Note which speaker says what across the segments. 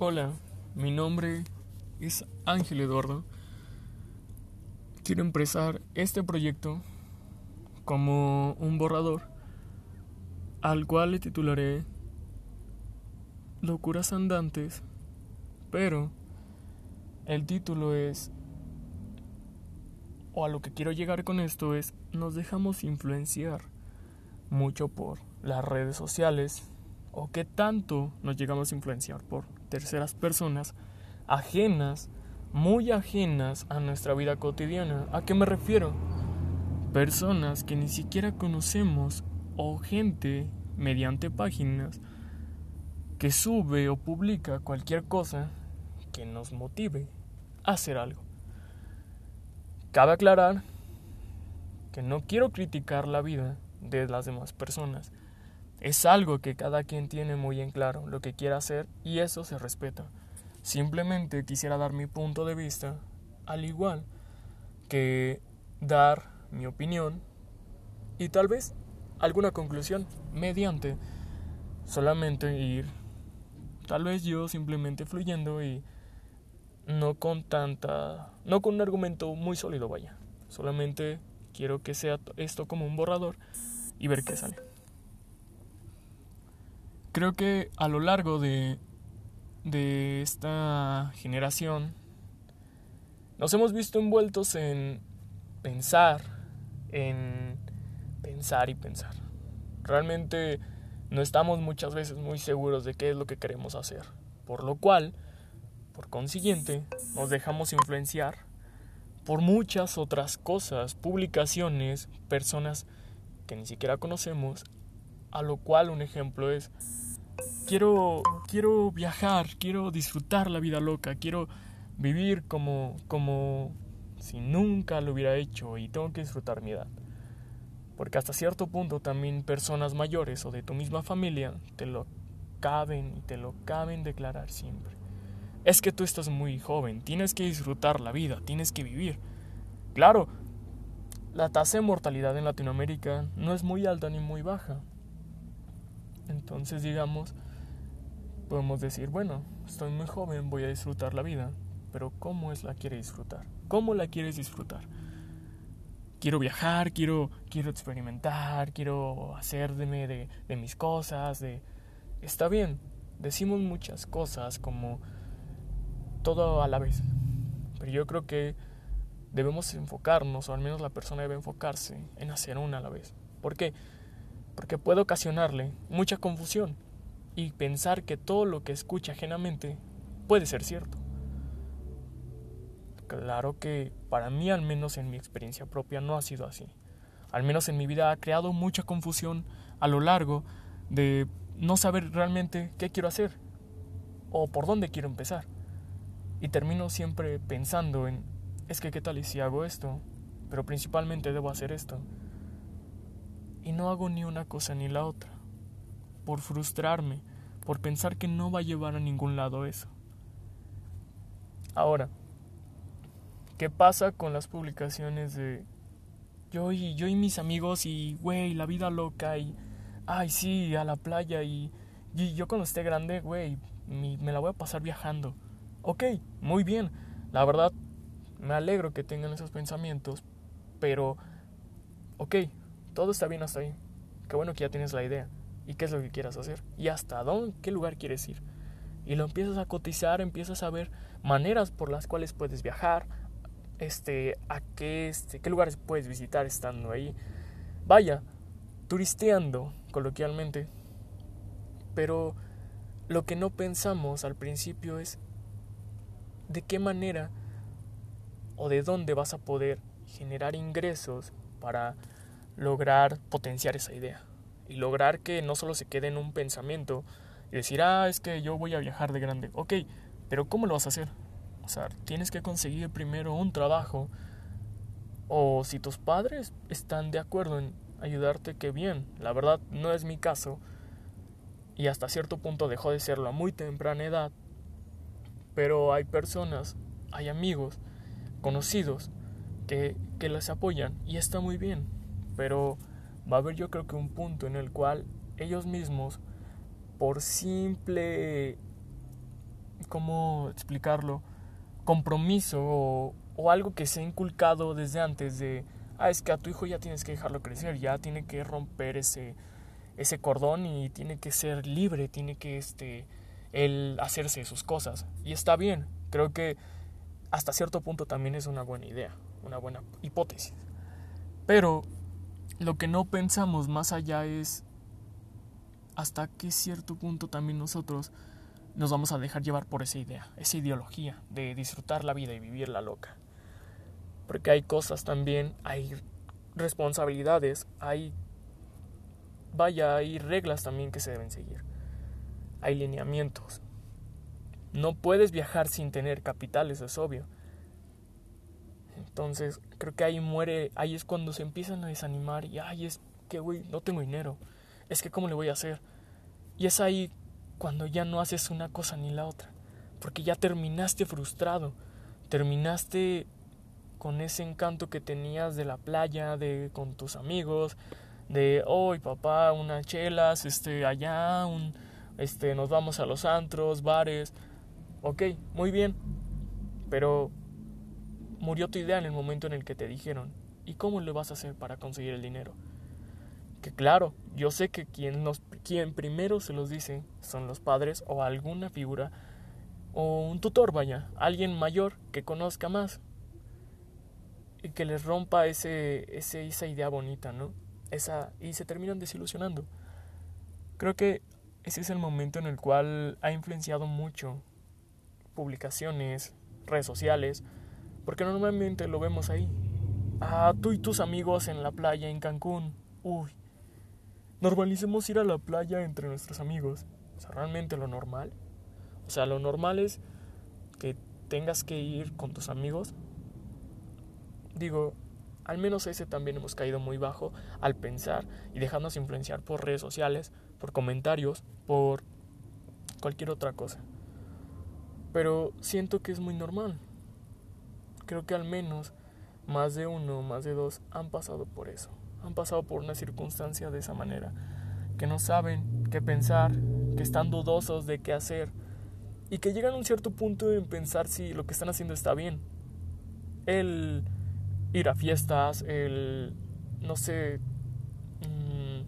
Speaker 1: Hola, mi nombre es Ángel Eduardo. Quiero empezar este proyecto como un borrador al cual le titularé Locuras Andantes, pero el título es, o a lo que quiero llegar con esto es, nos dejamos influenciar mucho por las redes sociales o qué tanto nos llegamos a influenciar por terceras personas ajenas, muy ajenas a nuestra vida cotidiana. ¿A qué me refiero? Personas que ni siquiera conocemos o gente mediante páginas que sube o publica cualquier cosa que nos motive a hacer algo. Cabe aclarar que no quiero criticar la vida de las demás personas, es algo que cada quien tiene muy en claro lo que quiere hacer y eso se respeta. Simplemente quisiera dar mi punto de vista, al igual que dar mi opinión y tal vez alguna conclusión mediante solamente ir, tal vez yo simplemente fluyendo y no con tanta, no con un argumento muy sólido, vaya. Solamente quiero que sea esto como un borrador y ver qué sale. Creo que a lo largo de, de esta generación nos hemos visto envueltos en pensar, en pensar y pensar. Realmente no estamos muchas veces muy seguros de qué es lo que queremos hacer, por lo cual, por consiguiente, nos dejamos influenciar por muchas otras cosas, publicaciones, personas que ni siquiera conocemos, a lo cual un ejemplo es quiero, quiero viajar, quiero disfrutar la vida loca, quiero vivir como, como si nunca lo hubiera hecho y tengo que disfrutar mi edad. Porque hasta cierto punto también personas mayores o de tu misma familia te lo caben y te lo caben declarar siempre. Es que tú estás muy joven, tienes que disfrutar la vida, tienes que vivir. Claro, la tasa de mortalidad en Latinoamérica no es muy alta ni muy baja. Entonces, digamos, podemos decir, bueno, estoy muy joven, voy a disfrutar la vida, pero ¿cómo es la quiere disfrutar? ¿Cómo la quieres disfrutar? Quiero viajar, quiero, quiero experimentar, quiero hacerme de, de mis cosas, de... Está bien, decimos muchas cosas como todo a la vez, pero yo creo que debemos enfocarnos, o al menos la persona debe enfocarse en hacer una a la vez. ¿Por qué? Porque puede ocasionarle mucha confusión y pensar que todo lo que escucha ajenamente puede ser cierto. Claro que para mí, al menos en mi experiencia propia, no ha sido así. Al menos en mi vida ha creado mucha confusión a lo largo de no saber realmente qué quiero hacer o por dónde quiero empezar. Y termino siempre pensando en, es que qué tal y si hago esto, pero principalmente debo hacer esto y no hago ni una cosa ni la otra, por frustrarme, por pensar que no va a llevar a ningún lado eso. Ahora, ¿qué pasa con las publicaciones de yo y yo y mis amigos y güey, la vida loca y ay sí, a la playa y, y yo cuando esté grande, güey, me la voy a pasar viajando. Ok, muy bien. La verdad, me alegro que tengan esos pensamientos, pero ok, todo está bien hasta ahí. Qué bueno que ya tienes la idea. ¿Y qué es lo que quieras hacer? ¿Y hasta dónde? ¿Qué lugar quieres ir? Y lo empiezas a cotizar, empiezas a ver maneras por las cuales puedes viajar, este, a qué, este, qué lugares puedes visitar estando ahí. Vaya, turisteando, coloquialmente. Pero lo que no pensamos al principio es de qué manera o de dónde vas a poder generar ingresos para lograr potenciar esa idea y lograr que no solo se quede en un pensamiento y decir, ah, es que yo voy a viajar de grande. Ok, pero ¿cómo lo vas a hacer? O sea, tienes que conseguir primero un trabajo o si tus padres están de acuerdo en ayudarte, que bien. La verdad no es mi caso y hasta cierto punto dejó de serlo a muy temprana edad. Pero hay personas, hay amigos, conocidos que, que les apoyan y está muy bien pero va a haber yo creo que un punto en el cual ellos mismos, por simple ¿cómo explicarlo? Compromiso o, algo que se ha inculcado desde antes de, ah, es que a tu hijo ya tienes que dejarlo crecer, ya tiene que romper ese, ese cordón y tiene que ser libre, tiene que este, el hacerse sus cosas. Y está bien, creo que hasta cierto punto también es una buena idea, una buena hipótesis. Pero lo que no pensamos más allá es hasta qué cierto punto también nosotros nos vamos a dejar llevar por esa idea, esa ideología de disfrutar la vida y vivirla loca. Porque hay cosas también, hay responsabilidades, hay vaya, hay reglas también que se deben seguir. Hay lineamientos. No puedes viajar sin tener capital, eso es obvio. Entonces, creo que ahí muere, ahí es cuando se empiezan a desanimar y, ay, es que, güey, no tengo dinero. Es que, ¿cómo le voy a hacer? Y es ahí cuando ya no haces una cosa ni la otra. Porque ya terminaste frustrado. Terminaste con ese encanto que tenías de la playa, de con tus amigos, de hoy papá, unas chelas, este, allá, un, este, nos vamos a los antros, bares. Ok, muy bien. Pero murió tu idea en el momento en el que te dijeron, ¿y cómo le vas a hacer para conseguir el dinero? Que claro, yo sé que quien, nos, quien primero se los dice son los padres o alguna figura o un tutor, vaya, alguien mayor que conozca más y que les rompa ese, esa idea bonita, ¿no? Esa, y se terminan desilusionando. Creo que ese es el momento en el cual ha influenciado mucho publicaciones, redes sociales, porque normalmente lo vemos ahí. Ah, tú y tus amigos en la playa en Cancún. Uy. Normalicemos ir a la playa entre nuestros amigos. O sea, realmente lo normal. O sea, lo normal es que tengas que ir con tus amigos. Digo, al menos ese también hemos caído muy bajo al pensar y dejarnos influenciar por redes sociales, por comentarios, por cualquier otra cosa. Pero siento que es muy normal creo que al menos más de uno, más de dos han pasado por eso. Han pasado por una circunstancia de esa manera. Que no saben qué pensar, que están dudosos de qué hacer y que llegan a un cierto punto en pensar si lo que están haciendo está bien. El ir a fiestas, el, no sé, mm,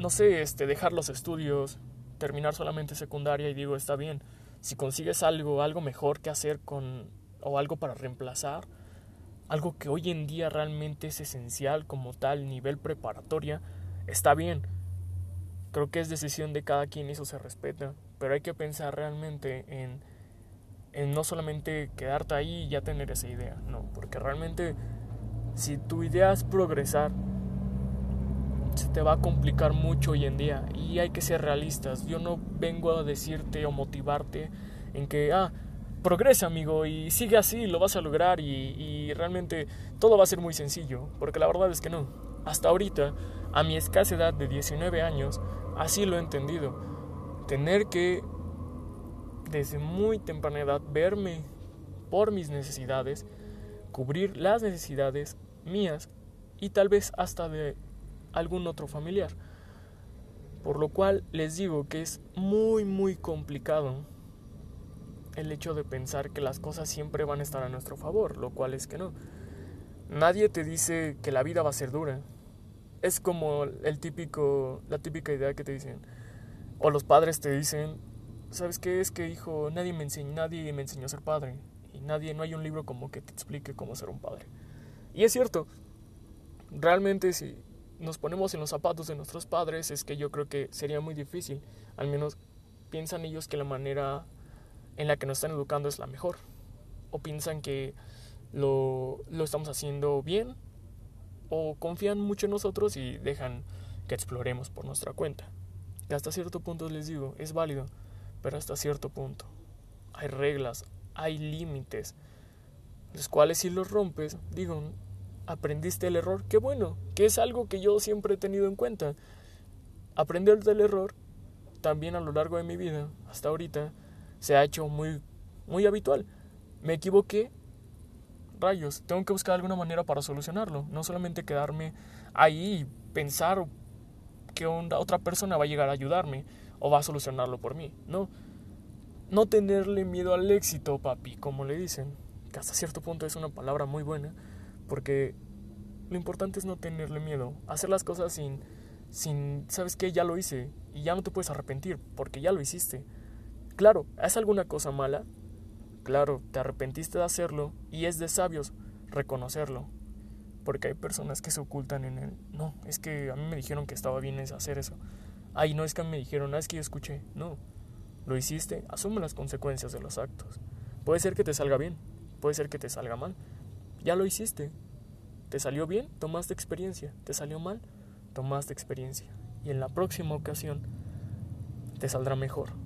Speaker 1: no sé, este, dejar los estudios, terminar solamente secundaria y digo, está bien si consigues algo, algo mejor que hacer con o algo para reemplazar, algo que hoy en día realmente es esencial como tal, nivel preparatoria, está bien. Creo que es decisión de cada quien y eso se respeta, pero hay que pensar realmente en, en no solamente quedarte ahí y ya tener esa idea, no, porque realmente si tu idea es progresar, se te va a complicar mucho hoy en día y hay que ser realistas. Yo no vengo a decirte o motivarte en que, ah, progresa amigo y sigue así, lo vas a lograr y, realmente todo va a ser muy sencillo, porque la verdad es que no. Hasta ahorita, a mi escasa edad de 19 años, así lo he entendido. Tener que, desde muy temprana edad, verme por mis necesidades, cubrir las necesidades mías y tal vez hasta de algún otro familiar. Por lo cual les digo que es muy muy complicado el hecho de pensar que las cosas siempre van a estar a nuestro favor, lo cual es que no. Nadie te dice que la vida va a ser dura. Es como el típico, la típica idea que te dicen, o los padres te dicen, ¿sabes qué es que hijo? Nadie me enseñó, nadie me enseñó a ser padre y nadie, no hay un libro como que te explique cómo ser un padre. Y es cierto, realmente si nos ponemos en los zapatos de nuestros padres, es que yo creo que sería muy difícil. Al menos piensan ellos que la manera en la que nos están educando es la mejor. O piensan que lo, lo estamos haciendo bien. O confían mucho en nosotros y dejan que exploremos por nuestra cuenta. Hasta cierto punto les digo, es válido, pero hasta cierto punto. Hay reglas, hay límites, los cuales si los rompes, digo, aprendiste el error, qué bueno, que es algo que yo siempre he tenido en cuenta. Aprender del error, también a lo largo de mi vida, hasta ahorita, se ha hecho muy, muy habitual. Me equivoqué, rayos, tengo que buscar alguna manera para solucionarlo, no solamente quedarme ahí y pensar que otra persona va a llegar a ayudarme o va a solucionarlo por mí, no. no tenerle miedo al éxito, papi, como le dicen, que hasta cierto punto es una palabra muy buena, porque lo importante es no tenerle miedo, hacer las cosas sin, sin, ¿sabes qué? Ya lo hice y ya no te puedes arrepentir, porque ya lo hiciste. Claro, ¿es alguna cosa mala? Claro, te arrepentiste de hacerlo y es de sabios reconocerlo. Porque hay personas que se ocultan en él. No, es que a mí me dijeron que estaba bien hacer eso. Ay, no es que me dijeron, no es que yo escuché. No, lo hiciste, asume las consecuencias de los actos. Puede ser que te salga bien, puede ser que te salga mal. Ya lo hiciste. Te salió bien, tomaste experiencia. Te salió mal, tomaste experiencia. Y en la próxima ocasión te saldrá mejor.